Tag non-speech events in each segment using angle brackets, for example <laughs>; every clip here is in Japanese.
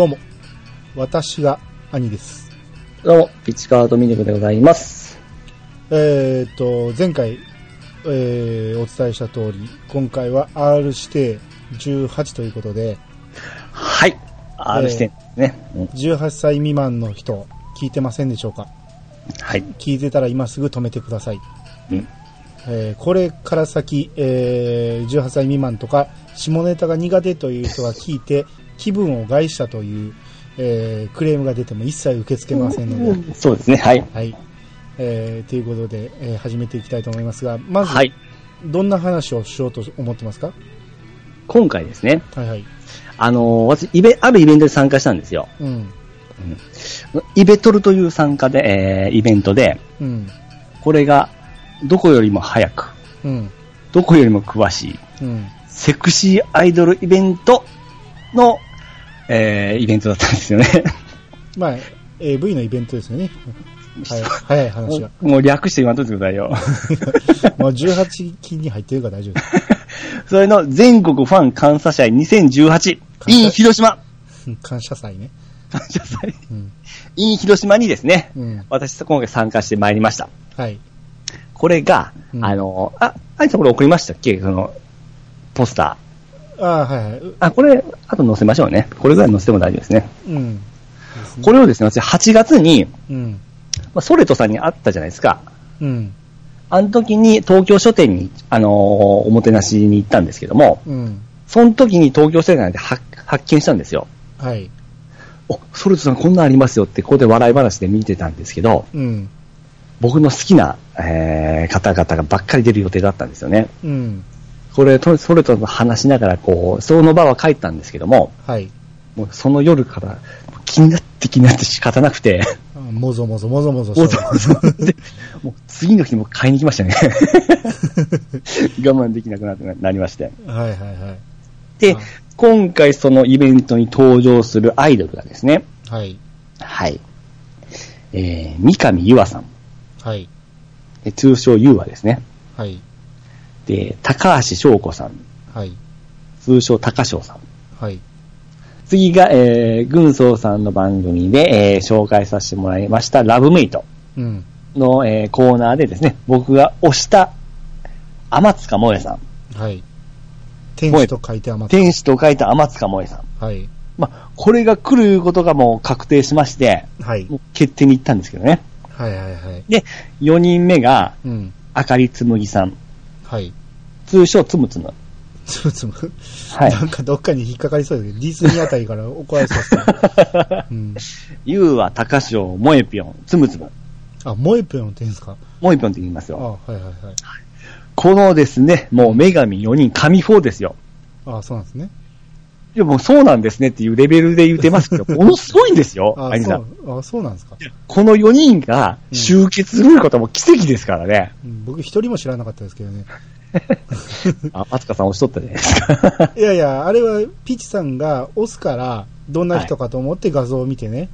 どうも、私が兄です。どうも、ピッチカートミルクでございます。えーっと、前回、えーお伝えした通り、今回は R 指定18ということで、はい。R 視点ですね。うん18歳未満の人、聞いてませんでしょうか？はい。聞いてたら今すぐ止めてください。うん。えーこれから先、えー18歳未満とか、下ネタが苦手という人が聞いて、気分を害したという、えークレームが出ても一切受け付けませんので、そうですね。はい。はい。えーということで、えー始めていきたいと思いますが、まず、はい。どんな話をしようと思ってますか？今回ですね、はいはい。あのー私、イベ、あるイベントで参加したんですよ。うん。イベトルという参加で、えーイベントで、うん。これが、どこよりも早く、うん。どこよりも詳しい、うん。セクシーアイドルイベントの、えーイベントだったんですよね。まあ、AV のイベントですよね。はい、早い話が。もう略して言わんといてくださいよ。<laughs> もう18金に入ってるから大丈夫です。<laughs> それの全国ファン感謝祭2018 in 広島うん感謝祭ね。感謝祭うん。in 広島にですね、うん。私今回参加してまいりました。はい。これが、うんあの、あ、あいさんこれ送りましたっけ？その、ポスター。ああ、はいはい。うあ、これ、あと載せましょうね。これぐらい載せても大丈夫ですね。うん。ねこれをですね、私8月に、うん。まあ、ソレトさんに会ったじゃないですか。うん。あの時に東京書店に、あのーおもてなしに行ったんですけども、うん。その時に東京書店で発発見したんですよ。はい。お、ソレトさんこんなんありますよって、ここで笑い話で見てたんですけど、うん。僕の好きな、えー方々がばっかり出る予定だったんですよね。うん。これ、とソレトと話しながら、こう、その場は帰ったんですけども、はい。もうその夜から気になって気になって仕方なくて、あもぞもぞもぞもぞもうしてそうでもう次の日も買いに来ましたね。<laughs> 我慢できなくなってなりまして。はいはいはい。ではい、今回そのイベントに登場するアイドルがですね、はい。はい。えー、三上優愛さん。はい。で通称優愛ですね。はい。で、高橋翔子さん。はい。通称高翔さん。はい。次が、えー、軍曹さんの番組で、えー、紹介させてもらいました、ラブメイトうん。の、えー、コーナーでですね、僕が推した、天塚萌えさん。はい。天使と書いて。天使と書いた天塚萌えさん。はい。まあ、これが来ることがもう確定しまして、はい。決定に行ったんですけどね。はいはいはい。で、4人目が、うん。あかりつむぎさん。はい。通称つむつむ。つむつむ。はいなんかどっかに引っかかりそうだけど、ディズニーあたりから怒られそうですね。<laughs> うん。ゆうは高翔、萌えぴょん、つむつむ。あ、萌えぴょんって言うんですか？萌えぴょんって言いますあ、よ。はいはいはい。このですね、もう女神4人、神4ですよ。あ、そうなんですね。いや、もうそうなんですねっていうレベルで言ってますけど、<laughs> ものすごいんですよ、あアニさん。そう、あ、そうなんですか。この4人が集結することも奇跡ですからね。うん僕一人も知らなかったですけどね。<laughs> あ、あつかさん押しとったじゃないですか。<laughs> いやいや、あれはピチさんが押すから、どんな人かと思って画像を見てね、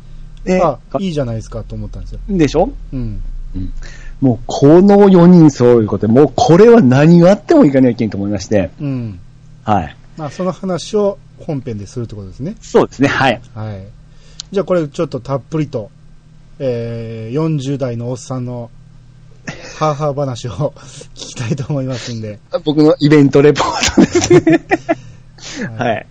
ねあ、いいじゃないですかと思ったんですよ。でしょ？うん。もうこの4人そういうことで、もうこれは何があってもいかないけんと思いまして、うん。はい。まあ、その話を本編でするってことですね。そうですね、はい。はい。じゃあこれちょっとたっぷりと、えー、40代のおっさんの、ハーハー話を聞きたいと思いますんで。<laughs> 僕のイベントレポートですね。<laughs> はい。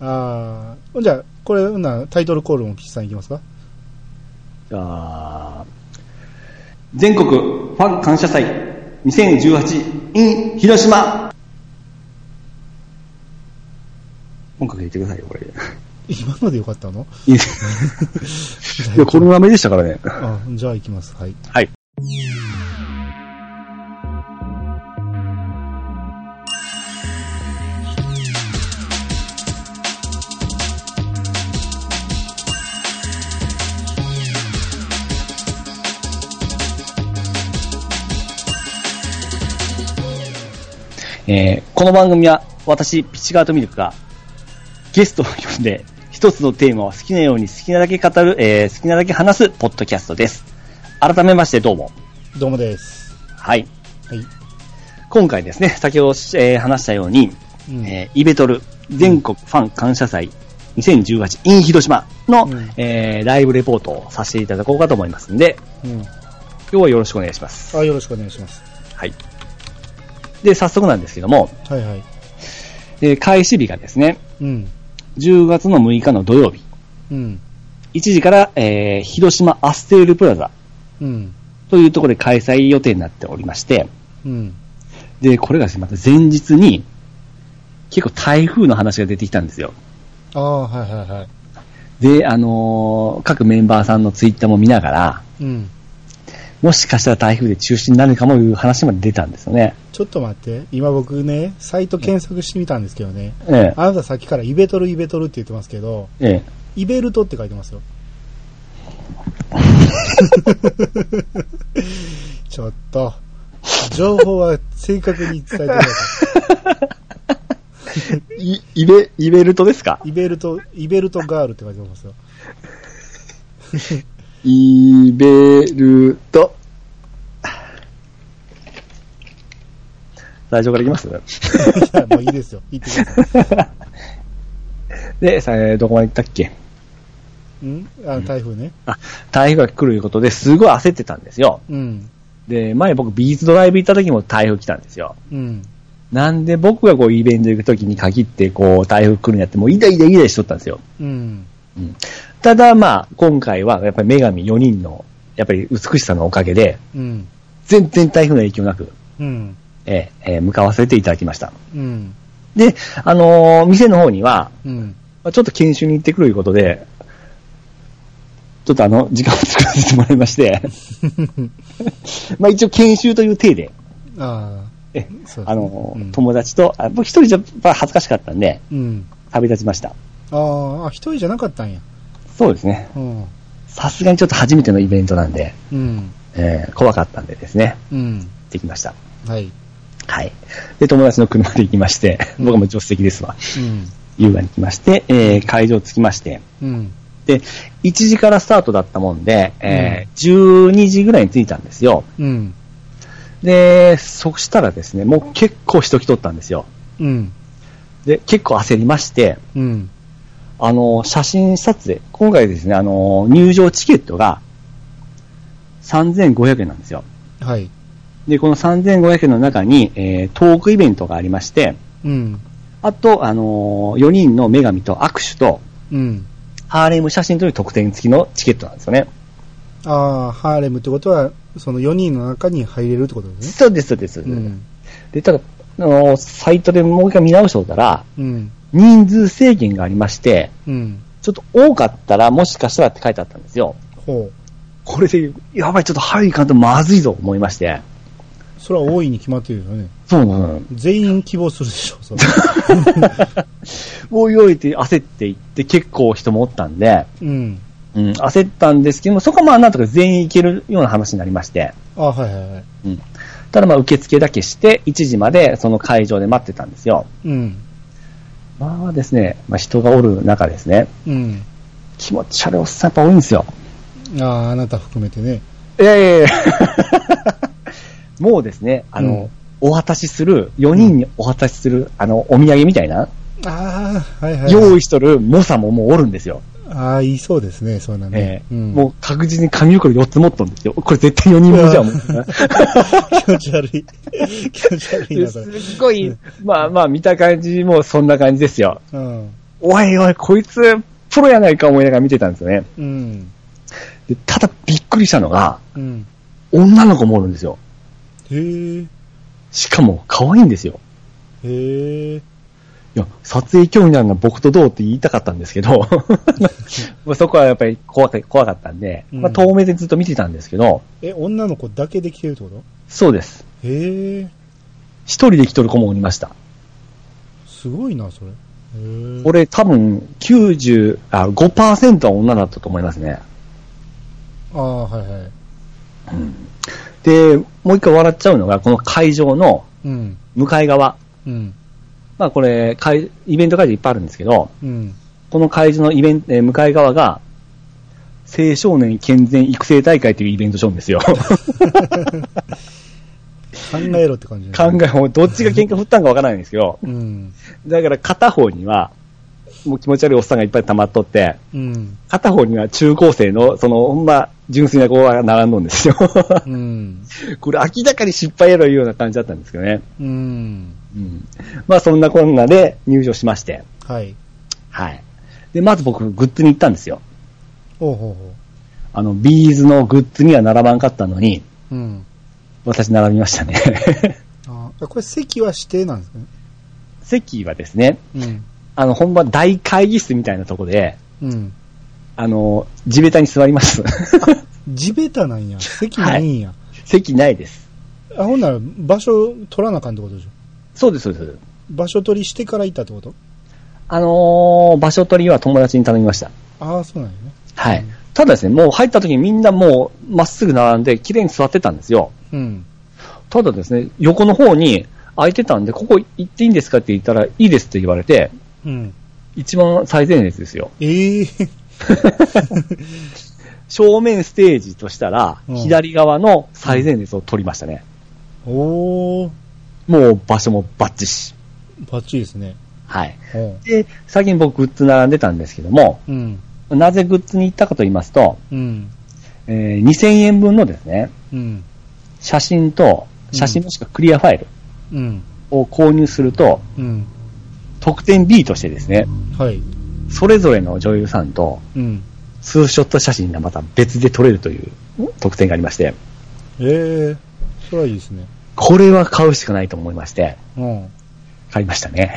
ああ、じゃあ、これ、うんな、タイトルコールもピチさんいきますか？じゃあ、全国ファン感謝祭2018 in 広島音楽入れてくださいよ、これ。今のでよかったの？い <laughs> や、このまめでしたからね。あじゃあ行きます。はい。はい。えーこの番組は私、ピチカートミルクがゲストを呼んで一つのテーマを好きなように好きなだけ語る、えー好きなだけ話すポッドキャストです。改めましてどうも。どうもです。はい。はい。今回ですね、先ほど、えー話したように、うんえーイベトル全国ファン感謝祭2018 in 広島の、うんえー、ライブレポートをさせていただこうかと思いますんで、うん。今日はよろしくお願いします。あ、よろしくお願いします。はい。で、早速なんですけども、はいはい。えー開始日がですね、うん。10月の6日の土曜日、うん。1時から、えー、広島アステールプラザうん。というところで開催予定になっておりまして、うん。で、これがですね、また前日に、結構台風の話が出てきたんですよ。ああ、はいはいはい。で、あのー各メンバーさんのツイッターも見ながら、うん。もしかしたら台風で中止になるかもいう話まで出たんですよね。ちょっと待って。今僕ね、サイト検索してみたんですけどね。えあなたさっきからイベトルイベトルって言ってますけど、え、えイベルトって書いてますよ。<laughs> ちょっと、情報は正確に伝えてくださえ。<laughs> い、イベ、イベルトですか？い。イベルト、イベルトガールって書いてますよ。<laughs> イベルト。最初からいきます？いや、もういいですよ。言ってくださで、さえーどこまで行ったっけ？い。ん？あの台風ね。あ、台風が来るいうことですごい焦ってたんですよ。うん。で、前僕ビーズドライブ行った時も台風来たんですよ。うん。なんで僕がこうイベント行く時に限ってこう台風来るんやってもうイダイダイダイしとったんですよ。うん。うんただまあ、今回はやっぱり女神4人のやっぱり美しさのおかげで、うん。全然台風の影響なく、うん。えーえー向かわせていただきました。うん。で、あのー店の方には、うん。まあちょっと研修に行ってくるいうことで、ちょっとあの、時間を作らせてもらいまして、<laughs> まあ一応研修という体で、ああ。えそうですねあのーうん友達と、あ僕一人じゃ恥ずかしかったんで、うん。旅立ちました。あーあ、一人じゃなかったんや。そうですね。うん。さすがにちょっと初めてのイベントなんで、うん。えー怖かったんでですね、うん。行ってきました。はい。はい。で、友達の車で行きまして、うん僕はもう助手席ですわ。うん。優雅に来まして、えー会場着きまして、うん。で、1時からスタートだったもんで、えー12時ぐらいに着いたんですよ。うん。で、そしたらですね、もう結構人来とったんですよ。うん。で、結構焦りまして、うん。あの、写真撮影、今回ですね、あの、入場チケットが3500円なんですよ。はい。で、この3500円の中に、えートークイベントがありまして、うん。あと、あの4人の女神と握手と、うん。ハーレム写真という特典付きのチケットなんですよね。ああ、ハーレムってことは、その4人の中に入れるってことですね。そうです、そうです。うん。で、ただ、あのサイトでもう一回見直しておったら、うん。人数制限がありまして、うん。ちょっと多かったらもしかしたらって書いてあったんですよ。ほう。これで、やばい、ちょっと入りかんとまずいぞ、思いまして。それは大いに決まってるよね。そうなの。全員希望するでしょ、それ。もう用意って焦っていって結構人もおったんで、うん。うん、焦ったんですけども、そこはまあなんとか全員行けるような話になりまして、あはいはいはい。うん。ただまあ受付だけして、1時までその会場で待ってたんですよ。うん。まあですね、まあ人がおる中ですね、うん。気持ち悪いおっさんやっぱ多いんですよ。ああ、あなた含めてね。いやいやいや <laughs> もうですね、あの、お渡しする、4人にお渡しする、あの、お土産みたいな、ああ、はいはい。用意しとる猛者ももうおるんですよ。ああ、いいそうですね、そうなえね。えうん、もう確実に紙袋4つ持っとんですよ。これ絶対4人分じゃん。も <laughs> う気持ち悪い。<laughs> 気持ち悪いな、それ。すっごい、まあまあ見た感じもそんな感じですよ。うん。おいおい、こいつ、プロやないか思いながら見てたんですよね。うん。でただびっくりしたのが、うん。女の子もおるんですよ。へえ。しかも可愛いんですよ。へえ。いや、撮影興味あるのは僕とどうって言いたかったんですけど、<laughs> まあそこはやっぱり怖か怖かったんで、うんまあ遠目でずっと見てたんですけど、え、女の子だけで来てるってこと？そうです。へえ。一人で来とる子もおりました。すごいな、それ。俺多分90、あ、5%は女だったと思いますね。ああ、はいはい。で、もう一回笑っちゃうのが、この会場のうん。向かい側。うん。まあこれ、会イベント会場いっぱいあるんですけど、うん。この会場のイベント、えー向かい側が、青少年健全育成大会というイベントショーんですよ。考えろって感じ考え、もうどっちが喧嘩振ったんかわからないんですけど、え。うん。だから片方には、もう気持ち悪いおっさんがいっぱい溜まっとって、うん。片方には中高生の、その、ほんま、純粋な子が並んどんですよ。うん。<laughs> これ明らかに失敗やろいうような感じだったんですけどね。うん。うん。まあそんなこんなで入場しまして。はい。はい。で、まず僕、グッズに行ったんですよ。ほうほうほあの、ビーズのグッズには並ばんかったのに、う。うん。私並びましたね。あこれ席は指定なんですかね？席はですね、うん。あの、本場大会議室みたいなとこで、うん。あの、地べたに座ります。地べたなんや。<laughs> 席ないんや。席ないです。あ、ほんなら場所取らなあかんってことでしょ？そうです、そうです。場所取りしてから行ったってこと？あのー場所取りは友達に頼みました。ああ、そうなんやね。はい。ただですね、もう入った時にみんなもうまっすぐ並んで綺麗に座ってたんですよ。うん。ただですね、横の方に空いてたんで、ここ行っていいんですかって言ったら、いいですって言われて、うん。一番最前列ですよ。ええ <laughs> 正面ステージとしたら、うん左側の最前列を取りましたね。おー、もう場所もバッチシ。バッチリですね。はい。で、最近僕グッズ並んでたんですけども、うん。なぜグッズに行ったかと言いますと、うん。えー2000円分のですね、うん。写真と、写真もしくはクリアファイルうん。を購入すると、うん。特典 B としてですね、はい。それぞれの女優さんと、うん。ツーショット写真がまた別で撮れるという特典がありまして、ええそれはいいですね。これは買うしかないと思いまして、うん。買いましたね。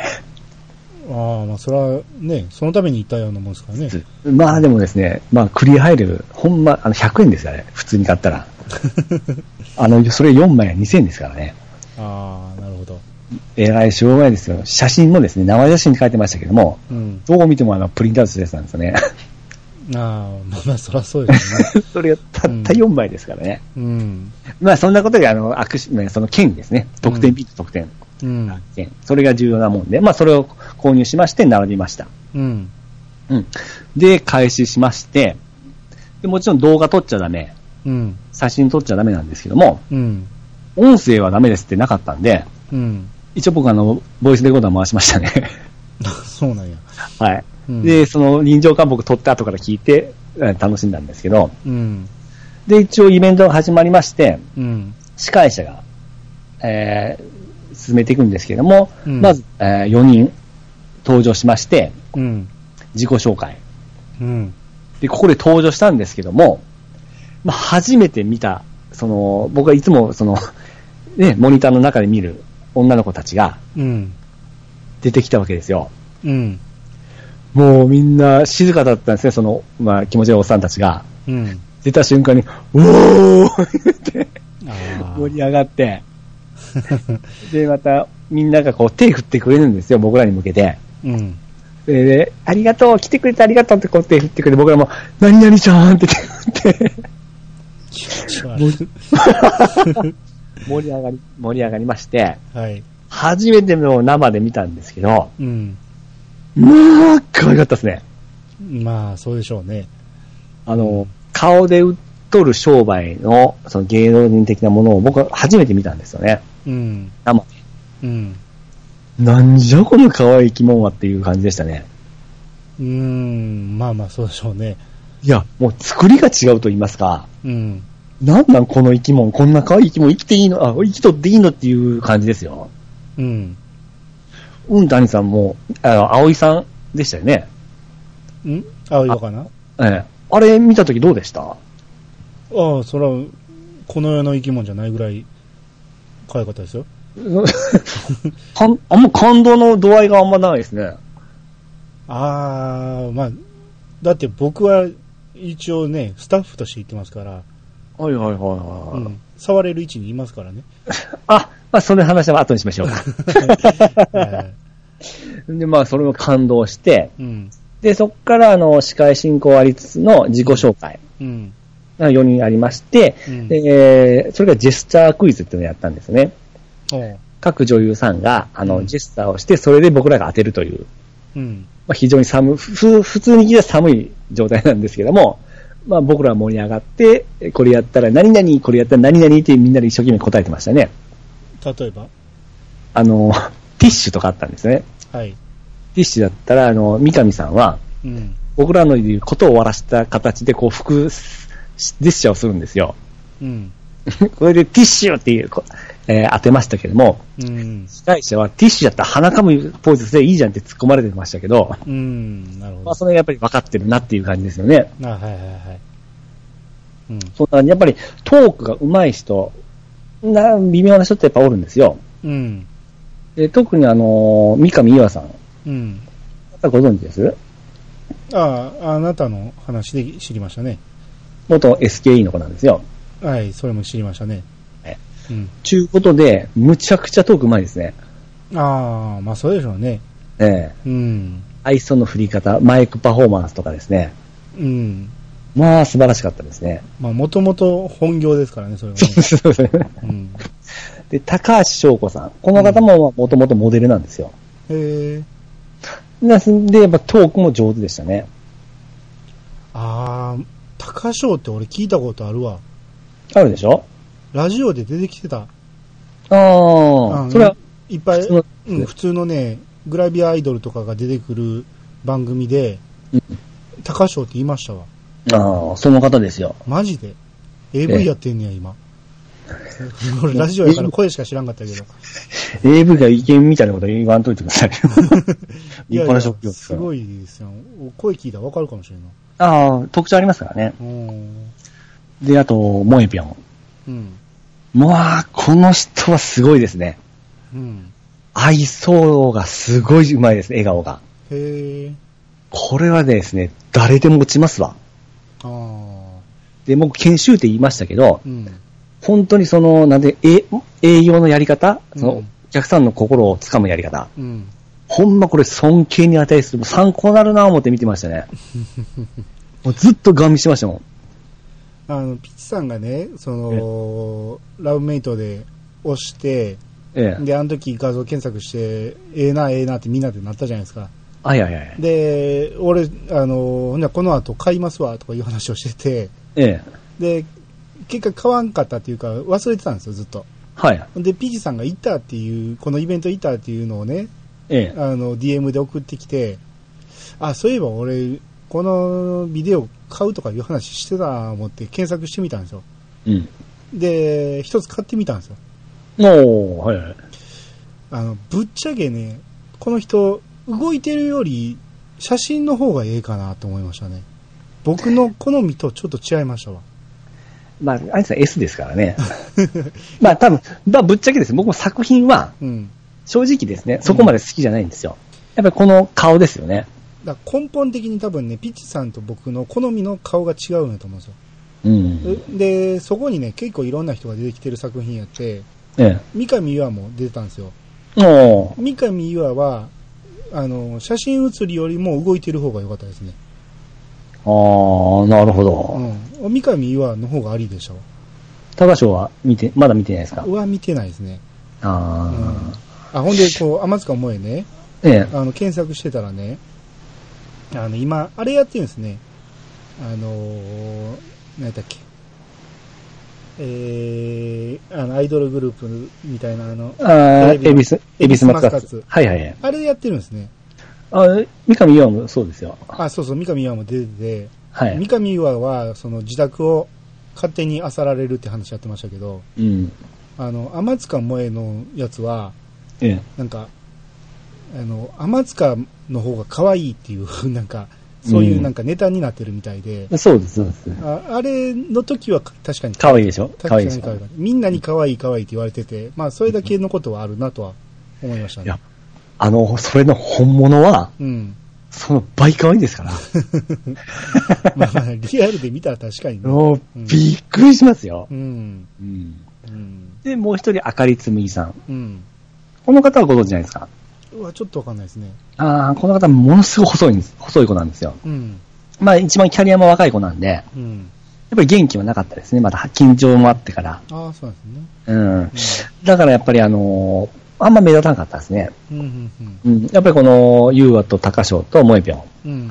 ああ、まあ、それはね、そのために行ったようなもんですからね。まあでもですね、まあクリアファイル、ほんま、あの100円ですよね、普通に買ったら。<laughs> あの、それ4枚は2000円ですからね。ああ、なるほど。えらいしょうがないですよ。写真もですね、生写真に書いてましたけども、うん。どう見てもあの、プリントアウトしたやつなんですよね。ああ、まあまあ、そりゃそうですよね。<laughs> それがたった4枚ですからね。うん。まあそんなことで、あの、握手、ねその券ですね。特典 B と特典。うん。券それが重要なもんで、まあそれを購入しまして並びました。うん。うん。で、開始しまして、でもちろん動画撮っちゃダメ、うん。写真撮っちゃダメなんですけども、うん。音声はダメですってなかったんで、うん。一応僕あの、ボイスレコーダー回しましたね。<laughs> そうなんや。はい。うんで、その臨場感僕撮って後から聞いて、え楽しんだんですけど、うん。で、一応イベントが始まりまして、うん。司会者が、えー、進めていくんですけども、うんまず、え4人登場しまして、うん。自己紹介。うん。で、ここで登場したんですけども、まあ、初めて見た、その、僕はいつも、その、<laughs> ね、モニターの中で見る女の子たちがうん。出てきたわけですよ。うん。もうみんな静かだったんですね、その、まあ、気持ち悪いおっさんたちが。うん。出た瞬間に、おーって。盛り上がって、で、また、みんながこう手振ってくれるんですよ、僕らに向けて。うん。で、でありがとう、来てくれてありがとうってこう手振ってくれて、僕らも、何々ちゃんって手振って、<laughs> 盛り上がり、盛り上がりまして、はい。初めての生で見たんですけど、うん。まあ、可愛かったですね。まあ、そうでしょうね。あの、顔で売っとる商売の、その芸能人的なものを僕は初めて見たんですよね。うん。生で。うん。なんじゃこの可愛い生き物はっていう感じでしたね。うーん。まあまあ、そうでしょうね。いや、もう作りが違うと言いますか、うん。なんなんこの生き物、こんな可愛い生き物生きていいの、あ、生きとっていいのっていう感じですよ。うん。うん、谷さんも、あの、葵さんでしたよね。ん？青色かな？ええ。あれ見たときどうでした？ああ、それは、この世の生き物じゃないぐらい、可愛かったですよ。<laughs> かんあんま感動の度合いがあんまないですね。ああ、まあ、だって僕は一応ね、スタッフとして行ってますから、はいはいはいうはい。ん、触れる位置にいますからね。<laughs> あ、まあその話は後にしましょうか。は <laughs> いで、まあそれを感動して、うん、で、そこからあの、司会進行ありつつの自己紹介うん、が4人ありまして、うん。で、それがジェスチャークイズっていうのをやったんですね。各女優さんが、あの、うんジェスチャーをして、それで僕らが当てるという、うん、まあ、非常に寒い、ふ普通に聞いたら寒い状態なんですけども、まあ僕らは盛り上がって、これやったら何々、これやったら何々ってみんなで一生懸命答えてましたね。例えば？あの、<laughs> ティッシュとかあったんですね。はい。ティッシュだったら、あの、三上さんは、うん。僕らの言うことを終わらせた形で、こう、服、ジェスチャーをするんですよ。うん。<laughs> これでティッシュっていう、こえー当てましたけども、うん。司会者はティッシュだったら鼻かむポーズでいいじゃんって突っ込まれてましたけど、うん。なるほまあ、ど。それがやっぱり分かってるなっていう感じですよね。あ、はいはいはい。うん。そんな感じやっぱりトークが上手い人、な、微妙な人ってやっぱおるんですよ。うん。で特にあのー三上岩さん、うん。ご存知です？ああ、あなたの話で知りましたね。元 SKE の子なんですよ。はい、それも知りましたね。えうん。ちゅうことで、むちゃくちゃトーク上手いですね。ああ、まあそうでしょうね。ええうん。愛想の振り方、マイクパフォーマンスとかですね。うん。まあ素晴らしかったですね。まあもともと本業ですからね、それはね。<laughs> そうですねうん。で、高橋翔子さん。この方ももともとモデルなんですよ。へえ。ですんで、やっぱトークも上手でしたね。ああ、高翔って俺聞いたことあるわ。あるでしょ？ラジオで出てきてた。ああ、うんそれは、いっぱい、普通のうん、普通のね、グラビアアイドルとかが出てくる番組で、うん高翔って言いましたわ。ああ、その方ですよ。マジで？え ?AV やってんねや、今。<laughs> 俺ラジオやから声しか知らんかったけど。<laughs> AV が意見みたいなこと言わんといてください。い立や派いやな職業ですすごいですよ。声聞いたらわかるかもしれんない。ああ、特徴ありますからね。うん。で、あと、モエピョン。うん。もう、あーこの人はすごいですね。うん。愛想がすごい上手いです、笑顔が。へえ。これはですね、誰でも落ちますわ。で、僕研修って言いましたけど、うん。本当にその、なんで、え営業のやり方、その、うんお客さんの心をつかむやり方。うん。ほんまこれ尊敬に値する。参考になるなぁ思って見てましたね。<laughs> もうずっとガン見してましたもん。あの、ピッチさんがね、その、ラブメイトで押して、ええ。で、あの時画像検索して、ええな、ええなってみんなでなったじゃないですか。はいはいはい。で、俺、あの、この後買いますわ、とかいう話をしてて、ええ。で、結果買わんかったっていうか、忘れてたんですよ、ずっと。はい。で、ピチさんが行ったっていう、このイベント行ったっていうのをね、ええ。あの、DM で送ってきて、あ、そういえば俺、このビデオ買うとかいう話してたな思って検索してみたんですよ。うん。で、一つ買ってみたんですよ。おー、はいはい。あの、ぶっちゃけね、この人、動いてるより、写真の方がええかなと思いましたね。僕の好みとちょっと違いましたわ。まあ、あいつは S ですからね。まあ多分、まあぶっちゃけです。僕も作品は、うん。正直ですね、そこまで好きじゃないんですよ。やっぱりこの顔ですよね。だ根本的に多分ね、ピッチさんと僕の好みの顔が違うんだと思うんですよ。うん。で、そこにね、結構いろんな人が出てきてる作品やって、え三上優愛も出てたんですよ。三上優愛は、あの、写真写りよりも動いてる方が良かったですね。あー、なるほうど。ん。三上優愛の方がありでしたわ。高翔は見て、まだ見てないですか？うわ、見てないですね。ああ、ほんで、こう、天塚萌えね、ー。ええ。あの、検索してたらね、あの、今、あれやってるんですね。あのー、何やったっけ？えー、あの、アイドルグループみたいな、あの、あエビス、エビスマスカツ。ツはいはいはい。あれやってるんですね。あ、三上洋もそうですよ。あ、そうそう、三上優愛も出てて、はい。三上優愛は、その自宅を勝手に漁られるって話やってましたけど、うん。あの、天塚萌えのやつは、ええ。なんか、あの、天塚の方が可愛いっていう、<laughs> なんか、そういうなんかネタになってるみたいで、そうです、そうです。ああれの時は確かに可愛いでしょ？可確かに愛いでしょ？みんなに可愛い可愛いって言われてて、まあそれだけのことはあるなとは思いましたねいや。あの、それの本物は、うん。その倍可愛いですから。<laughs> まあまあ、リアルで見たら確かにね。もううんびっくりしますよ。うん。うん。うん。で、もう一人、あかりつむぎさん。うん。この方はご存知ないですか？うわ、ちょっとわかんないですね。ああ、この方ものすごい細いんです。細い子なんですよ。うん。まあ一番キャリアも若い子なんで、やっうん。ぱり元気はなかったですね。まだ緊張もあってから。ああ、そう。ですね。だからやっぱりあのーあんま目立たなかったですね。うん。うん。うん。やっぱりこの、ユーアと高翔と萌えぴょん。うん。うん。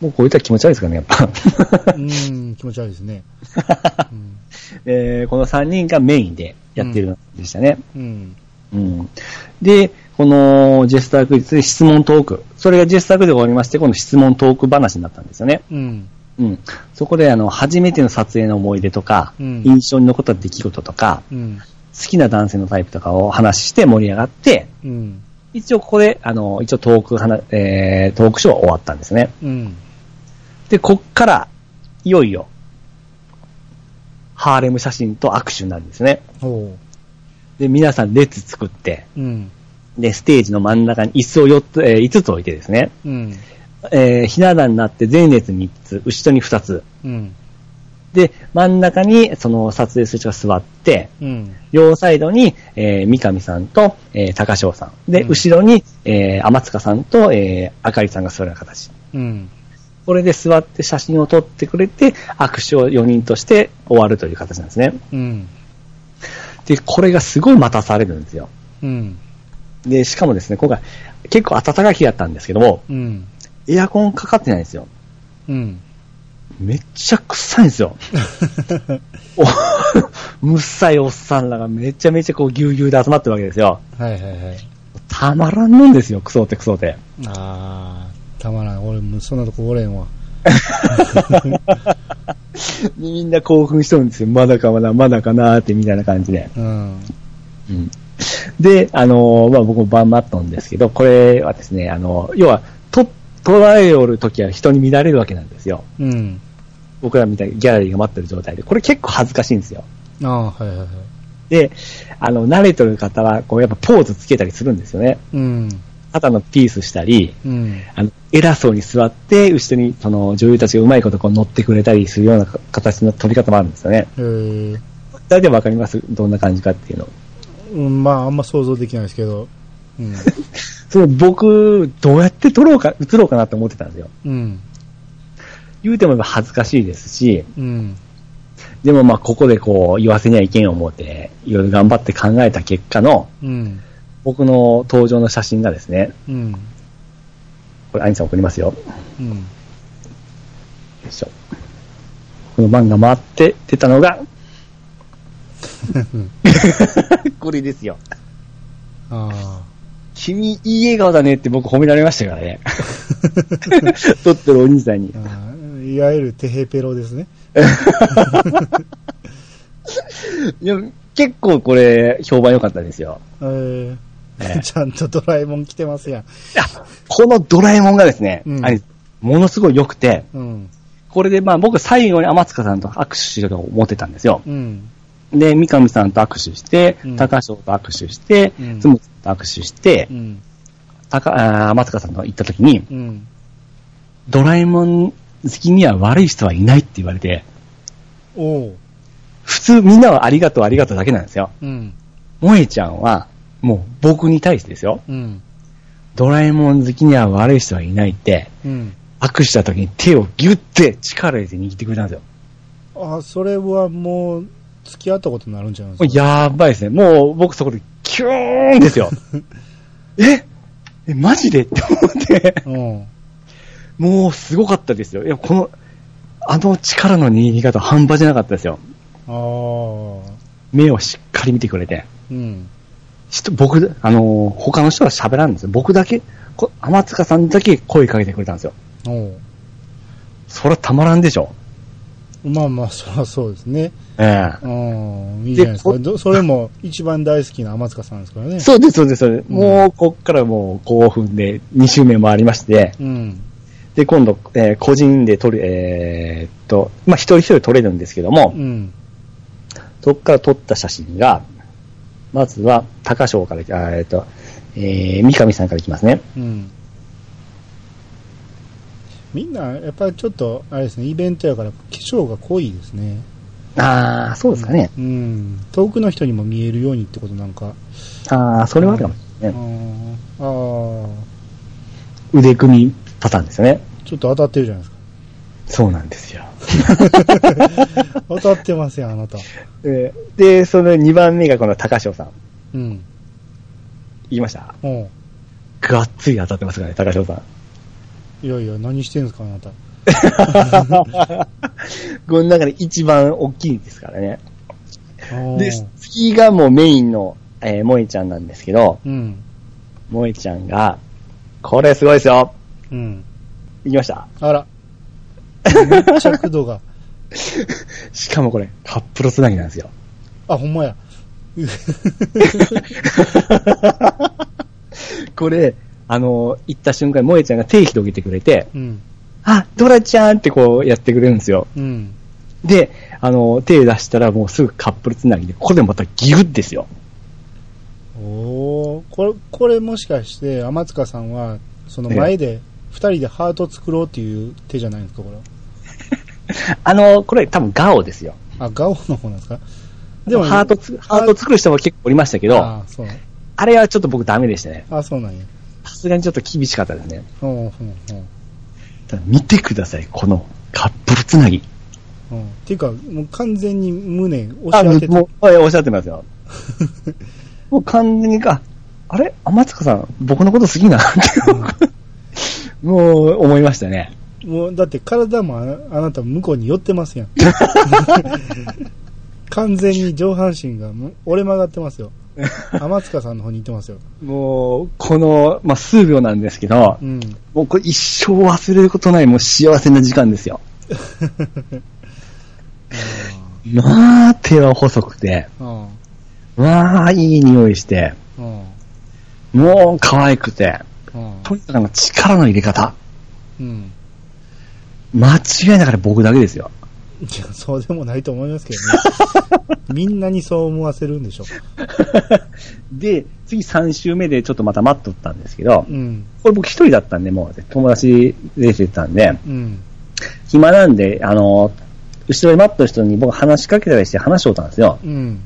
もうこういったら気持ち悪いですかね、やっぱ。うん。気持ち悪いですね。<laughs> うん。えーこの3人がメインでやってるんでしたね。うん。うん。で、このジェスタークイズで質問トーク。それがジェスタークイズで終わりまして、今度質問トーク話になったんですよね。うん。うん。そこで、あの、初めての撮影の思い出とか、うん印象に残った出来事とか、うん。好きな男性のタイプとかを話して盛り上がって、うん。一応ここで、あの、一応トークえー、トークショーは終わったんですね。うん。で、こっから、いよいよ、ハーレム写真と握手になるんですね。ほで、皆さん列作って、う。うん。で、ステージの真ん中に椅子を4つ、えー5つ置いてですね、うん。えー、ひな壇になって前列3つ、後ろに2つ。うん。で、真ん中にその撮影する人が座って、うん。両サイドに、えー、三上さんと、えー、高翔さん。で、うん後ろに、えー、天塚さんと、えー、あかりさんが座るような形。うん。これで座って写真を撮ってくれて、握手を4人として終わるという形なんですね。うん。で、これがすごい待たされるんですよ。うん。で、しかもですね、今回、結構暖かい日だったんですけども、うん。エアコンかかってないんですよ。うん。めっちゃ臭いんですよ。<laughs> おむっさいおっさんらがめちゃめちゃこうぎゅうぎゅうで集まってるわけですよ。はいはいはい。たまらんのんですよ、クソってクソって。あー、たまらん。俺もそんなとこおれんわ。で <laughs> みんな興奮しとるんですよ。まだかまだ、まだかなーってみたいな感じで。うん。うんで、あのーまあ、僕もバンマットンですけど、これはですね、あの要は、と、捉えおるときは人に乱れるわけなんですよ。うん。僕らみたいにギャラリーが待ってる状態で。これ結構恥ずかしいんですよ。ああ、はいはいはい。で、あの、慣れてる方は、こう、やっぱポーズつけたりするんですよね。うん。肩のピースしたり、うん。あの、偉そうに座って、後ろに、その、女優たちがうまいことこう乗ってくれたりするような形の撮り方もあるんですよね。えー、大体わかります？どんな感じかっていうの。うん、まあ、あんま想像できないですけど。うん。<laughs> その僕、どうやって撮ろうか、映ろうかなって思ってたんですよ。うん。言うても恥ずかしいですし、うん。でもまあここでこう言わせにはいけん思って、いろいろ頑張って考えた結果の、うん。僕の登場の写真がですね、うん。これ、アニさん送りますよ。ようん。いしょ。この漫画回って出たのが、<laughs> これですよ。あ君、いい笑顔だねって僕褒められましたからね。<laughs> 撮ってるお兄さんに。いわゆるテヘペロですね。<laughs> でも結構これ、評判良かったですよ。えーええちゃんとドラえもん来てますやん。このドラえもんがですね、うんあれものすごい良くて、うん。これでまあ僕最後に天塚さんと握手しようと思ってたんですよ。うん。で、三上さんと握手してうん、高翔と握手してうん、つむつと握手してう、ん。高あー天塚さんと行った時に、うん。ドラえもん好きには悪い人はいないって言われて、おう。普通みんなはありがとうありがとうだけなんですよ。うん。萌えちゃんは、もう僕に対してですよ。うん。ドラえもん好きには悪い人はいないって、うん。握手した時に手をギュッて力入れて握ってくれたんですよ。あ、それはもう、付き合ったことになるんじゃないですか？やばいですね。もう僕そこでキューンですよ。<laughs> え？え、マジで？って思って、うん。もうすごかったですよ。いや、この、あの力の握り方半端じゃなかったですよ。ああ。目をしっかり見てくれて。うん。人、僕、あのー他の人は喋らんんですよ。僕だけ、こ天塚さんだけ声かけてくれたんですよ。おう。それはたまらんでしょ。まあまあ、そりゃそうですね。ええうん。いいじゃないですか。どそれも一番大好きな天塚さんですからね。そうです、そうです、そうです。もう、こっからもう興奮で2周目もありまして、うん。で、今度、えー個人で撮る、えーっと、まあ、一人一人撮れるんですけども、うん。そこから撮った写真が、まずは、高翔から、えーっと、えー、三上さんからいきますね。うん。みんな、やっぱりちょっと、あれですね、イベントやから化粧が濃いですね。ああ、そうですかね。うん。遠くの人にも見えるようにってことなんか。ああ、それはあるかもしれあないね。ーあ腕組みパターンですよね。ー、ちょっと当たってるじゃないですそうなんですよ。か。<laughs> 当たってますよ、あなた。で、でその2番目がこの高翔さん。うん。言いました？おうがっつり当たってますからね、高翔さん。いやいや、何してんすか、あなた。<laughs> この中で一番大きいですからね。で、次がもうメインの、えー、萌えちゃんなんですけど、うん。萌えちゃんが、これすごいですよ。うん。いきました。あら。密着度が。<laughs> しかもこれ、カップルつなぎなんですよ。あ、ほんまや。<laughs> これ、あの、行った瞬間に萌えちゃんが手広げてくれて、うん。あ、ドラちゃんってこうやってくれるんですよ。うん。で、あの、手出したらもうすぐカップルつなぎで、ここでまたギュッですよ。おーこれ、これもしかして、天塚さんは、その前で、二人でハート作ろうっていう手じゃないんですか、これは？<laughs> あの、これ多分ガオですよ。あ、ガオの方なんですか？でもハートつ、ハート作る人も結構おりましたけど、ああそう。れはちょっと僕ダメでしたね。あ、そうなんや。さすがにちょっと厳しかったですね。うん、うん、うん。ただ見てください、このカップルつなぎ。うん。っていうか、もう完全に胸押しててもう、はいおっしゃってますよ。<laughs> もう完全にか、あれ？天塚さん、僕のこと好きな？って、もう思いましたね。もう、だって体もあなた向こうに寄ってますやん。<laughs> 完全に上半身が折れ曲がってますよ。<laughs> 天塚さんの方に行ってますよ。もう、この、まあ、数秒なんですけど、うん。もうこれ一生忘れることない、もう幸せな時間ですよ。<laughs> まあ、手は細くて、うん。まあ、いい匂いして、うん。もう可愛くて、うん。とにかく力の入れ方、うん。間違いなく僕だけですよ。いや、そうでもないと思いますけどね。<laughs> みんなにそう思わせるんでしょ。で、次3週目でちょっとまた待っとったんですけど、うん。これ僕一人だったんで、もう友達で出てたんで、うん。暇なんで、あの、後ろに待ってる人に僕話しかけたりして話しとったんですよ。うん。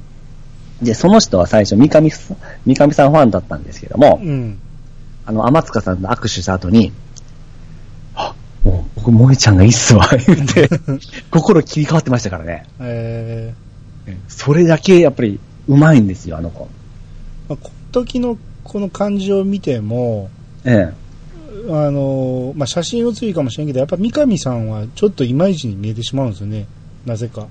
で、その人は最初、三上さん、三上さんファンだったんですけども、うん。あの、天塚さんと握手した後に、あ、もう僕、萌えちゃんがいいっすわ、<laughs> 言って、心切り替わってましたからね。えそれだけやっぱり、うまいんですよ、あの子。ー、まあ、この時のこの感じを見ても、えあのーまあ、写真写りかもしれんけど、やっぱ三上さんはちょっといまいちに見えてしまうんですよね。なぜか。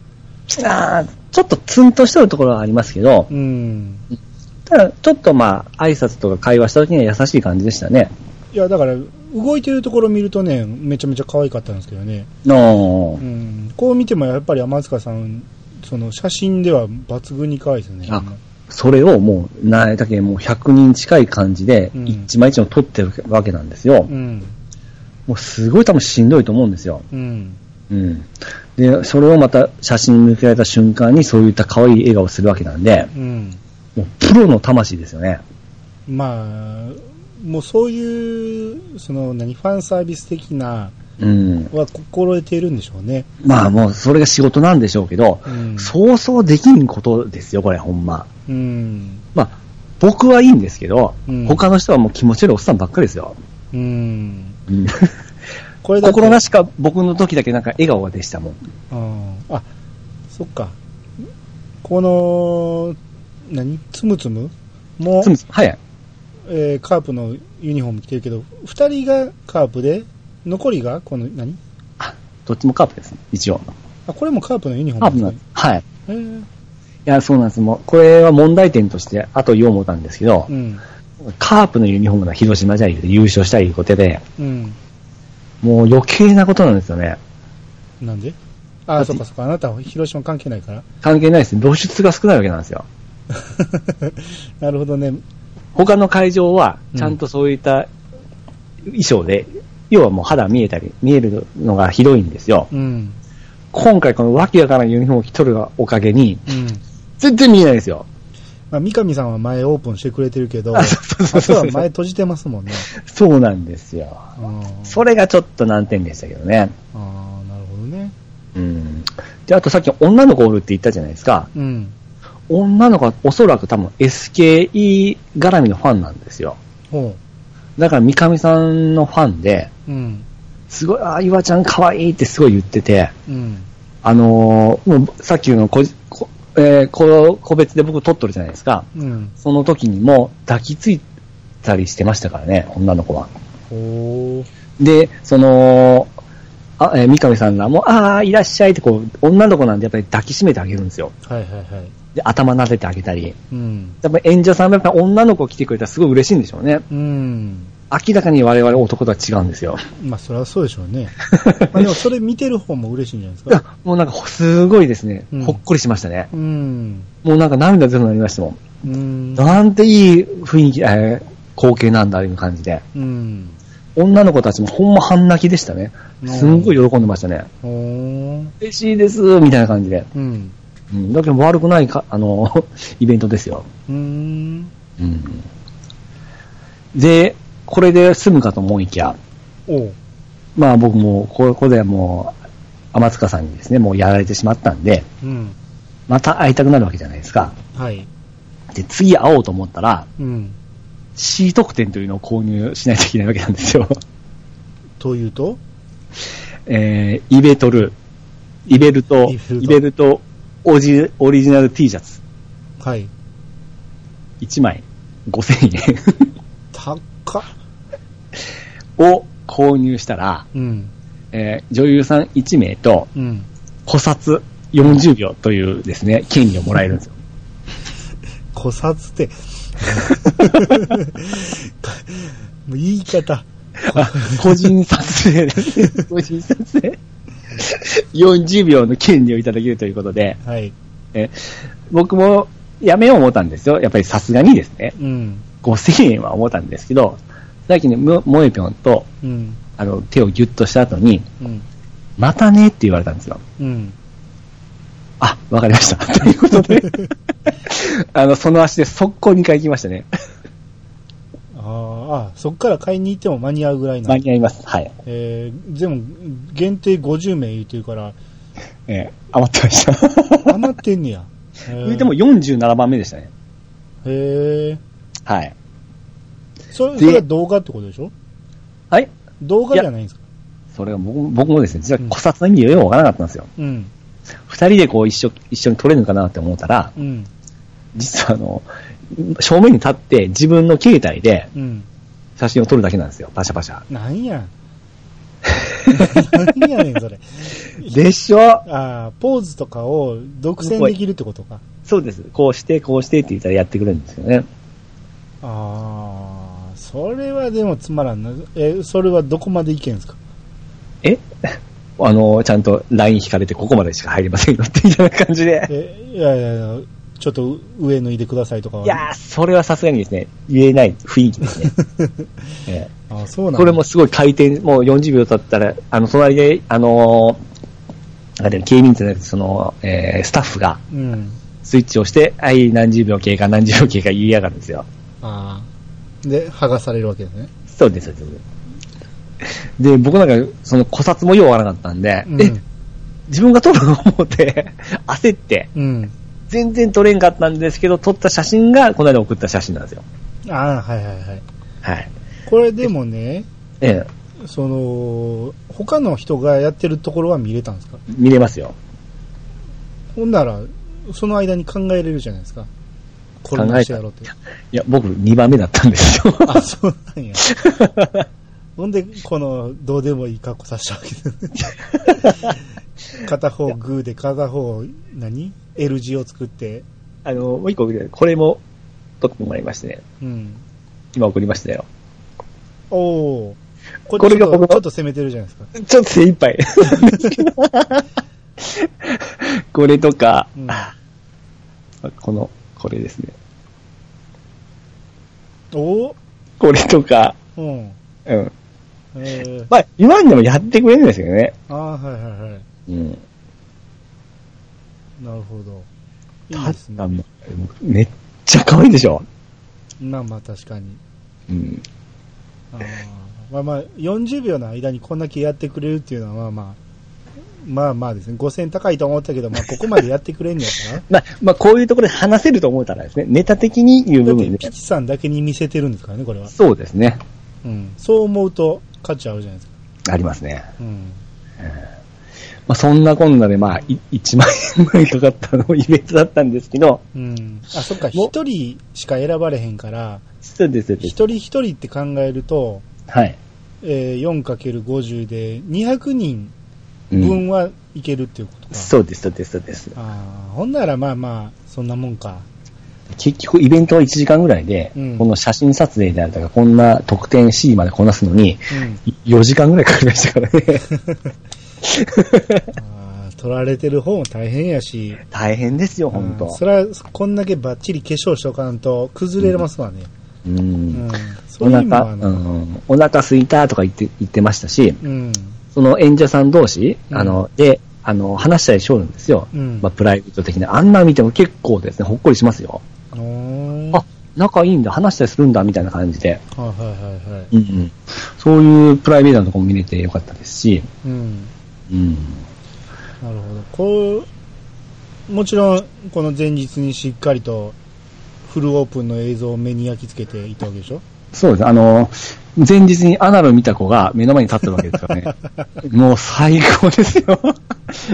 え。あーちょっとツンとしてるところはありますけど、うん。ただ、ちょっとまあ、挨拶とか会話した時には優しい感じでしたね。いや、だから、動いてるところ見るとね、めちゃめちゃ可愛かったんですけどね。のうん。こう見てもやっぱり天塚さん、その写真では抜群に可愛いですよね。あそれをもう、なれだけもう100人近い感じで、うん一枚一枚撮ってるわけなんですよ。うん。もうすごい多分しんどいと思うんですよ。うん。うん。で、それをまた写真に向けられた瞬間にそういった可愛い笑顔をするわけなんで、うん。もうプロの魂ですよね。まあ、もうそういう、その、何、ファンサービス的な、うん。は心得ているんでしょうね。まあもうそれが仕事なんでしょうけど、うん。そうそうできんことですよ、これほんま。うん。まあ、僕はいいんですけど、うん他の人はもう気持ち悪いおっさんばっかりですよ。うん。うんこれ心なしか僕の時だけなんか笑顔でしたもん。ああ、そっか。この、何？つむつむ？もつむつむはい。えーカープのユニフォーム着てるけど、二人がカープで、残りがこの、何？どっちもカープです、一応。あ、これもカープのユニフォカームですね。、はい。えーいや、そうなんです。もう、これは問題点として、あと言おう思ったんですけど、うん。カープのユニフォームが広島ジャイで優勝したいいうことで、うん。もう余計なことなんですよね。なんで？ああ、そっかそっか。あなたは広島関係ないから。関係ないです。露出が少ないわけなんですよ。<laughs> なるほどね。他の会場は、ちゃんとそういった衣装で、要はもう肌見えたり、見えるのがひどいんですよ。うん。今回このわけわからユニフォームを着とるおかげに、うん。全然見えないですよ。まあ、三上さんは前オープンしてくれてるけど、あは前閉じてますもんね。そうなんですよ。うんそれがちょっと難点でしたけどね。ああ、なるほどね。うん。で、あとさっき女の子おるって言ったじゃないですか。うん。女の子はおそらく多分 SKE 絡みのファンなんですよ。ほだから三上さんのファンで、う。うん。すごい、あ、岩ちゃん可愛いってすごい言ってて、うん。あのーもうさっきのこじこ、えーこ個別で僕撮っとるじゃないですか。うん。その時にも抱きついたりしてましたからね、女の子は。ほで、その、あ、えー三上さんがもう、ああ、いらっしゃいってこう、女の子なんでやっぱり抱きしめてあげるんですよ。はいはいはい。で、頭撫でてあげたり。うん。やっぱり演者さんもやっぱり女の子来てくれたらすごい嬉しいんでしょうね。うん。明らかに我々男とは違うんですよ。まあ、そりゃそうでしょうね。<laughs> まあ、でもそれ見てる方も嬉しいんじゃないですか。もうなんか、すごいですねうん。ほっこりしましたね。うん。もうなんか涙出そうになりましたもん。うん。なんていい雰囲気、えー光景なんだ、いう感じで。うん。女の子たちもほんま半泣きでしたね。すんごい喜んでましたね。嬉しいです、みたいな感じで。うん。うん、だけど悪くないか、あの、<laughs> イベントですよ。うん。うん。で、これで済むかと思いきや、おう。まあ僕も、ここでもう、天塚さんにですね、もうやられてしまったんで、うん。また会いたくなるわけじゃないですか。はい。で、次会おうと思ったら、うん。C 特典というのを購入しないといけないわけなんですよ。<laughs> というと？えー、イベトル、イベルトイベルトオジオリジナル T シャツ、はい。1枚5000円高っ。<laughs> を購入したら、うん。えー女優さん1名とうん。古札40秒というですね、権利をもらえるんですよ。<laughs> 古札って。<laughs> もう言い方。あ個人撮影ですね。個人撮影？40秒の権利をいただけるということで、はい。え僕もやめよう思ったんですよ。やっぱりさすがにですね。うん。5000円は思ったんですけど、さっきね、ももえぴょんと、うん。あの、手をギュッとした後に、うん。またねって言われたんですよ。うん。あ、わかりました。ということで、<laughs> あの、その足で速攻2回行きましたね。あそっから買いに行っても間に合うぐらいな間に合います。はい。えー、でも、限定50名言ってるから、えー余ってました。<laughs> 余ってんねや。へーでも47番目でしたね。へえ。はい。それ、でそれは動画ってことでしょ？はい動画じゃないんですか？それが僕僕もですね、実は古札の意味がよくわからなかったんですよ。うん。二人でこう一緒、一緒に撮れるのかなって思ったら、うん。実はあの、正面に立って自分の携帯でうん。写真を撮るだけなんですよ。パシャパシャ。なんや。<laughs> 何やねん、それ。でしょ？ああ、ポーズとかを独占できるってことか。そうです。こうして、こうしてって言ったらやってくれるんですよね。ああ、それはでもつまらんな。え、それはどこまでいけんすか？え？<laughs> あの、ちゃんと LINE 引かれてここまでしか入りませんよっていう感じで。え、いやいやいや、ちょっと上脱いでくださいとかはいやー、それはさすがにですね、言えない雰囲気ですね。<laughs> えああ、そうなんこれもすごい回転、もう40秒経ったら、あの、隣で、あのー、なんかね警備員じゃなくて、その、えースタッフがうん。スイッチをして、はい、何十秒経過、何十秒経過言いやがるんですよ。ああ。で、剥がされるわけですね。そうです、そうです。で、僕なんか、その、古札もようわなかったんで、うんえ、自分が撮るの思って、焦って、うん。全然撮れんかったんですけど、撮った写真が、この間送った写真なんですよ。ああ、はいはいはい。はい。これでもね、ええ、その、他の人がやってるところは見れたんですか？見れますよ。ほんなら、その間に考えれるじゃないですか。これもしてやろうって。いや、僕、2番目だったんですよ。あ、そうなんや。<laughs> ほんで、この、どうでもいい格好させたわけですね。<laughs> 片方グーで、片方、何？?L 字を作って、あの、もう一個、これも撮ってもらいましてね。うん。今送りましたよ。おお。ここれが僕のちょっと攻めてるじゃないですか。ちょっと精一杯。<laughs> これとか、うんこの、これですね。おおこれとか、うん。うん。えー、まあ、言わんでもやってくれるんですけどね。ああ、はいはいはい。うん。なるほど。いいですねめっちゃ可愛いでしょ？まあまあ確かに。うん。あーまあまあ、40秒の間にこんだけやってくれるっていうのはまあまあ、まあまあですね、5000高いと思ったけど、まあここまでやってくれんのやか <laughs> まあ、まあ、こういうところで話せると思ったらですね、ネタ的に言う部分でピ。チさんだけに見せてるんですからね、これは。そうですね。うん。そう思うと価値あるじゃないですか。ありますね。うん。まあ、そんなこんなで、まあ、い1万円ぐらいかかったのイベントだったんですけど、うん。あ、そっか、も一人しか選ばれへんから、そうです。一人一人って考えると、はい。えー、4×50 で200人分はいけるっていうことか。そうです、そうです、そうです。ああ、ほんならまあまあ、そんなもんか。結局イベントは1時間ぐらいで、うんこの写真撮影であるとか、こんな特典 C までこなすのに、4時間ぐらいかかりましたからね。<laughs> あー撮られてる方も大変やし、大変ですよ、本当うんそれはこんだけバッチリ化粧しとかんと崩れますわね。うんうん。そおういう意味も腹、う。ん、お腹空いたとか言って、言ってましたし、うん。その演者さん同士、うんあの、で、あの、話したりしょるんですよ。うんまあ、プライベート的な。あんなの見ても結構ですね、ほっこりしますよ。あ、仲いいんだ、話したりするんだ、みたいな感じで。はいはいはいはい。うんうん。そういうプライベートなとこも見れてよかったですし、うん。うん。なるほど。こう、もちろん、この前日にしっかりと、フルオープンの映像を目に焼き付けていたわけでしょ？そうです。あの、前日にアナルを見た子が目の前に立ってるわけですからね。<laughs> もう最高ですよ。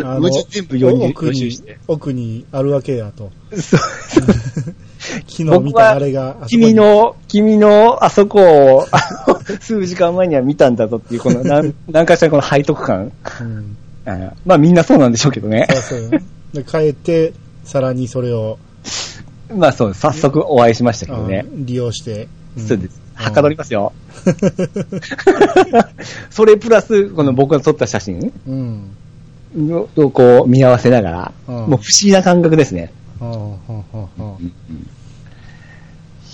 あうち全部予習奥に奥にあるわけやと。そう <laughs> 昨日見たあれが、君、の、君のあそこを、数時間前には見たんだぞっていう、この何、<laughs> 何かしらこの背徳感。うん。まあみんなそうなんでしょうけどね。そうそう。で、帰って、さらにそれを、まあそう。早速お会いしましたけどね。うん利用して。んそうです。はかどりますよ。<laughs> それプラス、この僕が撮った写真うん。をこう見合わせながら、うんもう不思議な感覚ですね。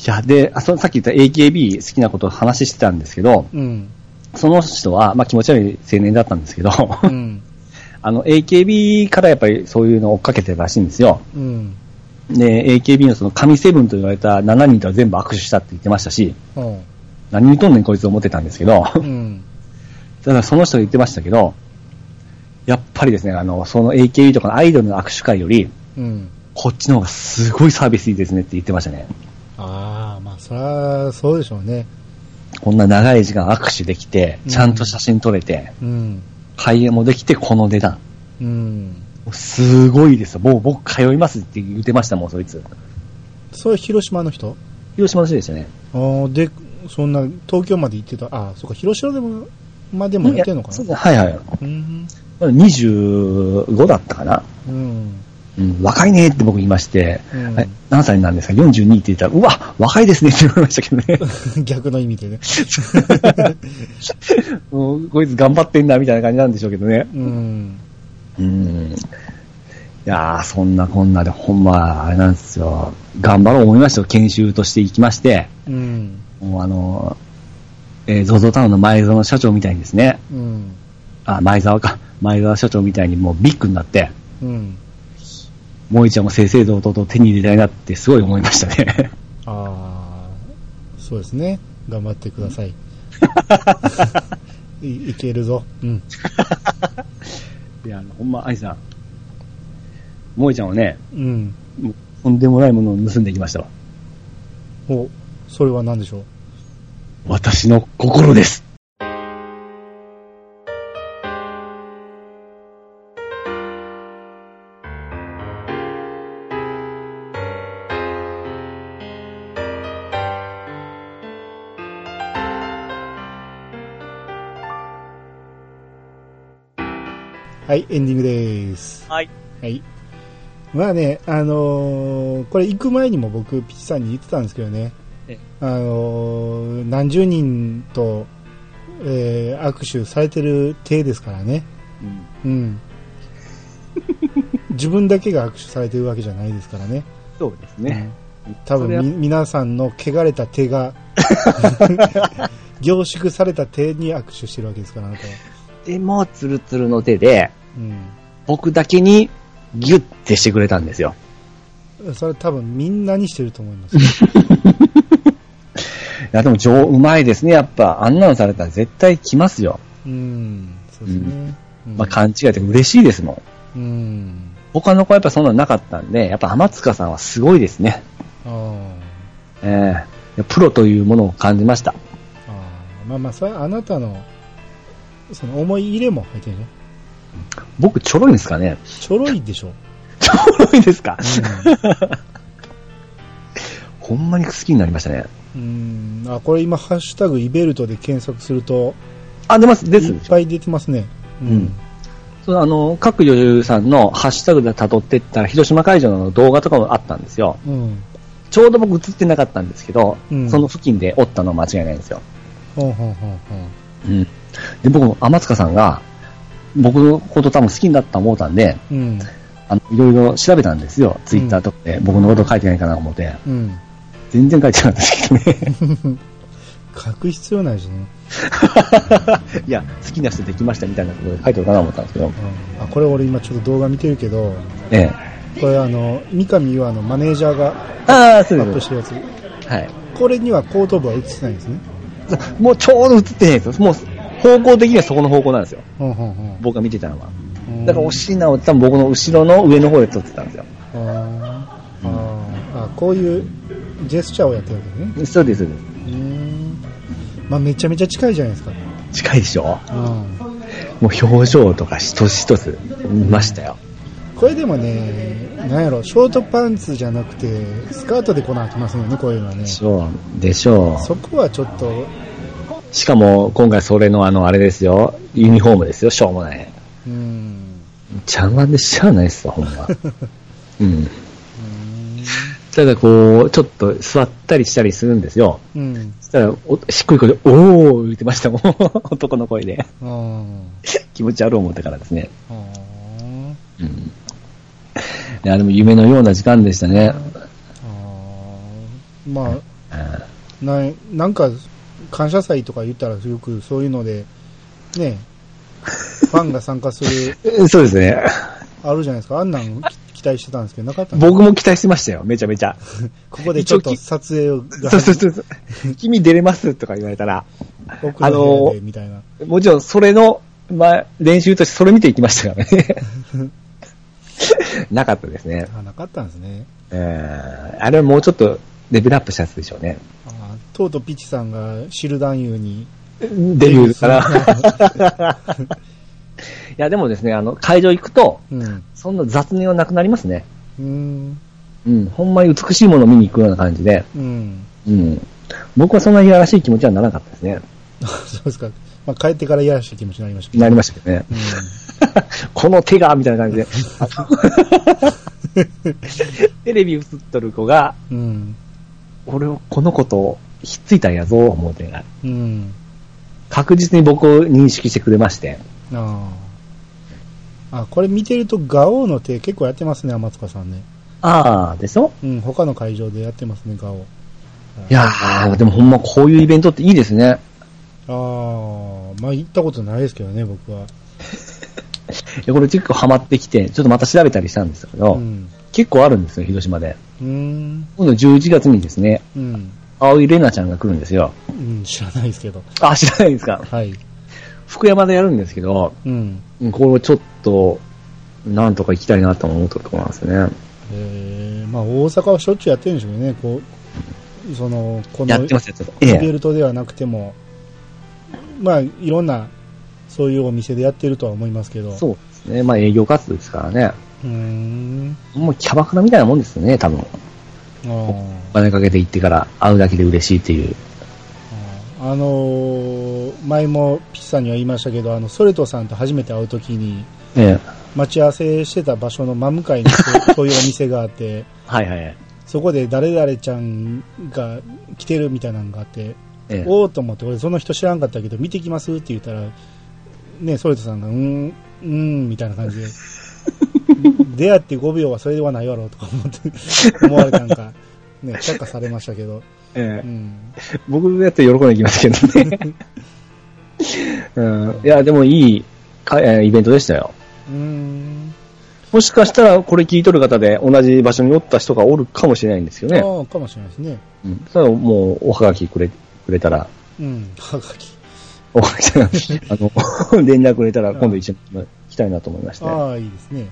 いや、で、あそのさっき言った AKB 好きなことを話してたんですけど、うん。その人は、まあ気持ち悪い青年だったんですけど、うん。<laughs> あの AKB からやっぱりそういうのを追っかけてるらしいんですよ。うん。で、AKB のその神セブンと言われた7人とは全部握手したって言ってましたし、うん。何言うとんねんこいつ思ってたんですけど、うん。ただその人が言ってましたけど、やっぱりですね、あの、その AKB とかのアイドルの握手会より、うん。こっちの方がすごいサービスいいですねって言ってましたね。ああ、まあ、そりゃ、そうでしょうね。こんな長い時間握手できて、ちゃんと写真撮れて、うん。開演もできて、この値段。うん。すごいですよ。もう僕通いますって言ってましたもん、そいつ。それ広島の人？広島の人でしたね。ああ、で、そんな、東京まで行ってた。ああ、そうか、広島でも、までもやってんのかなそうですはいはい。うん。25だったかな。うん。うん、若いねって僕言いまして、うんえ何歳なんですか ?42 って言ったら、うわ、若いですねって言われましたけどね。逆の意味でね。<laughs> もうこいつ頑張ってんだみたいな感じなんでしょうけどね。うん。うん。いやー、そんなこんなで、ほんま、あれなんですよ。頑張ろう思いましたよ。研修として行きまして、うん。もうあの、えー、ゾゾタウンの前澤社長みたいにですね、うん。あ、前澤か。前澤社長みたいにもうビッグになって、うん。萌えちゃんも正々堂々と手に入れたいなってすごい思いましたね。ああ、そうですね。頑張ってください。<laughs> いいけるぞ。うん。いや、ほんま、愛さん。萌えちゃんはね、うん。もうとんでもないものを盗んできましたわ。お、それは何でしょう？私の心です。はい、エンディングです。はい。はい。まあね、あのーこれ行く前にも僕、ピチさんに言ってたんですけどねえ、あのー何十人と、えー握手されてる体ですからね。うん、うん。<laughs> 自分だけが握手されてるわけじゃないですからね。そうですね。多それは分み皆さんの汚れた手が <laughs> 凝縮された手に握手してるわけですからあなたは、でも、ツルツルの手で、うん、僕だけにギュッてしてくれたんですよ。それ多分みんなにしてると思います、<laughs> いや、でも上、うまいですね。やっぱ、あんなのされたら絶対来ますよ。うん、そうですね、うんまあ、勘違いで嬉しいですもん。うん他の子はやっぱそんなのなかったんで、やっぱ天塚さんはすごいですね。あーええプロというものを感じました。あーまあまあそれはあなたのその思い入れも入ってるね僕ちょろいんですかねちょろいでしょ、<laughs> ちょろいですか？う <laughs> ほんまに好きになりましたね。ん、うんあこれ今「ハッシュタグイベルト」で検索するとあ、出ます、ですいっ。ぱい出てますねううんそうあの、各女優さんのハッシュタグで辿っていったら、広島会場の動画とかもあったんですよ。うん。ちょうど僕映ってなかったんですけど、うんその付近でおったのは間違いないんですよ。ほうほうほうほうん。で、僕、天塚さんが、僕のこと多分好きになった思ったんで、う。うん。あの、いろいろ調べたんですよ。ツイッターとかで、僕のこと書いてないかなと思って。うん。全然書いてなかったですけどね。<laughs> 書く必要ないしね。<laughs> いや、好きな人できましたみたいなことで書いてるかなと思ったんですけど。うん。あ、これ俺今ちょっと動画見てるけど、ええ。これあの、三上優愛のマネージャーがア。ップしてるやつ。はい。これには後頭部は映ってないんですね。もうちょうど映ってないんですよ。もう、方向的にはそこの方向なんですよ。ほうほうほ僕が見てたのは。う。だから、おしなを多分僕の後ろの上の方で撮ってたんですよ。あーあこういうジェスチャーをやってるわけね。そうです、そうです。まあめちゃめちゃ近いじゃないですか。近いでしょ？うん。もう表情とか一つ一つ見ましたよ。これでもね、なんやろ、ショートパンツじゃなくて、スカートでこなきますよね、こういうのはねで。しょう。でしょそこはちょっと、う。しかも、今回それのあの、あれですよ。ユニフォームですよ、しょうもない。うん。邪魔でしゃあないっすわ、ほんま。<laughs> うん。うんただこう、ちょっと座ったりしたりするんですよ。うん。そしたら、お低い声で、おー言ってましたもん。<laughs> 男の声で。あ気持ち悪い思ってからですね。あ。うん。いや、でも夢のような時間でしたね。ああ。まあ、ななんか、感謝祭とか言ったらよくそういうので、ね、<laughs> ファンが参加する、うんそうですね。あるじゃないですか。あんなん期待してたんですけど、なかった僕も期待してましたよ、めちゃめちゃ。<laughs> ここでちょっと撮影がそうそうそう。君出れますとか言われたら、奥の部屋でみたいな。もちろんそれの、まあ、練習としてそれ見ていきましたからね。<laughs> なかったですね。あ、なかったんですね。えーあれはもうちょっとレベルアップしたやつでしょうね。あとうとうピチさんがシルダンユーに、デビューから。<laughs> いや、でもですね、あの、会場行くと、うん。そんな雑念はなくなりますね。うーん。うん、ほんまに美しいものを見に行くような感じで、うん。うん。僕はそんないやらしい気持ちはならなかったですね。<laughs> そうですか。まあ、帰ってからいやらしい気持ちになりましたけど。なりましたけどね。<laughs> この手が、みたいな感じで。テレビ映っとる子が、うん。うん。俺を、この子とひっついたんやぞ、思うてが。うん。確実に僕を認識してくれまして。ああ。あ、これ見てると、ガオーの手結構やってますね、天塚さんね。ああ、でしょ？うん、他の会場でやってますね、ガオー。いやー、でもほんまこういうイベントっていいですね。ああ、まあ行ったことないですけどね、僕は。<laughs> これ結構ハマってきて、ちょっとまた調べたりしたんですけど、うん。結構あるんですよ、広島で。うーん。今度11月にですね、うん。青井玲奈ちゃんが来るんですよ。うん、知らないですけど。あ、知らないですか？はい。福山でやるんですけど、うん。うんこれちょっと、なんとか行きたいなと思ったところなんですよね。えー、まあ大阪はしょっちゅうやってるんでしょうね、こう、その、このやってます、やってます。えイえベルトではなくても、まあいろんな、そういうお店でやってるとは思いますけど。そうですね。まあ営業活動ですからね。う。ん。もうキャバクラみたいなもんですよね、多分。あお金かけて行ってから会うだけで嬉しいっていう。ああのー前もピッチさんには言いましたけど、あの、ソレトさんと初めて会うときに、ええ。待ち合わせしてた場所の真向かいにそうそういうお店があって、<laughs> はいはいはい。そこで誰々ちゃんが来てるみたいなのがあって、ええ。おおと思って、俺その人知らんかったけど、見てきますって言ったら、ね、ソレトさんが、うーん、うーん、みたいな感じで、<laughs> 出会って5秒はそれではないわろうとか思って、思われたんか、<laughs> ね、却下されましたけど、ええうん。僕やって喜んでいきますけどね。<laughs> うん、いや、でもいいか、えーイベントでしたよ。うーん。もしかしたらこれ聞いとる方で同じ場所におった人がおるかもしれないんですよね。ああ、かもしれないですね。うん。それはもうおはがきくれ、くれたら、うん。はがき。おはがきじゃないあの、<laughs> 連絡くれたら今度一緒に来たいなと思いまして。ああ、いいですね。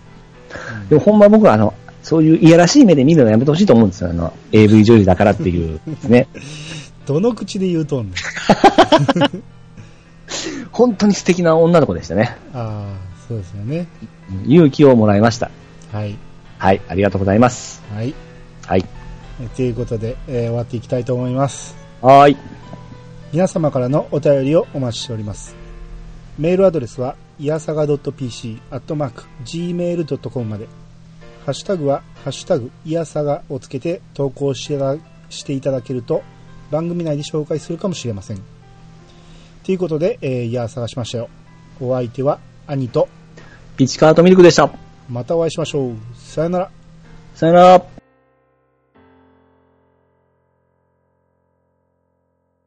でもほんま僕はあの、そういういやらしい目で見るのやめてほしいと思うんですよ。あの、AV 女優だからっていうですね。<laughs> どの口で言うとんねん。<laughs> 本当に素敵な女の子でしたね。ああ、そうですよね。うん勇気をもらいました。はい。はい、ありがとうございます。はい。はい。えということで、えー終わっていきたいと思います。はーい。皆様からのお便りをお待ちしております。メールアドレスは、いやさが .pc、アットマーク、gmail.com まで。ハッシュタグは、ハッシュタグ、いやさがをつけて投稿してたしていただけると、番組内で紹介するかもしれません。ということで、えー、いや探しましたよ。お相手は、兄と、ピチカートミルクでした。またお会いしましょう。さよなら。さよなら。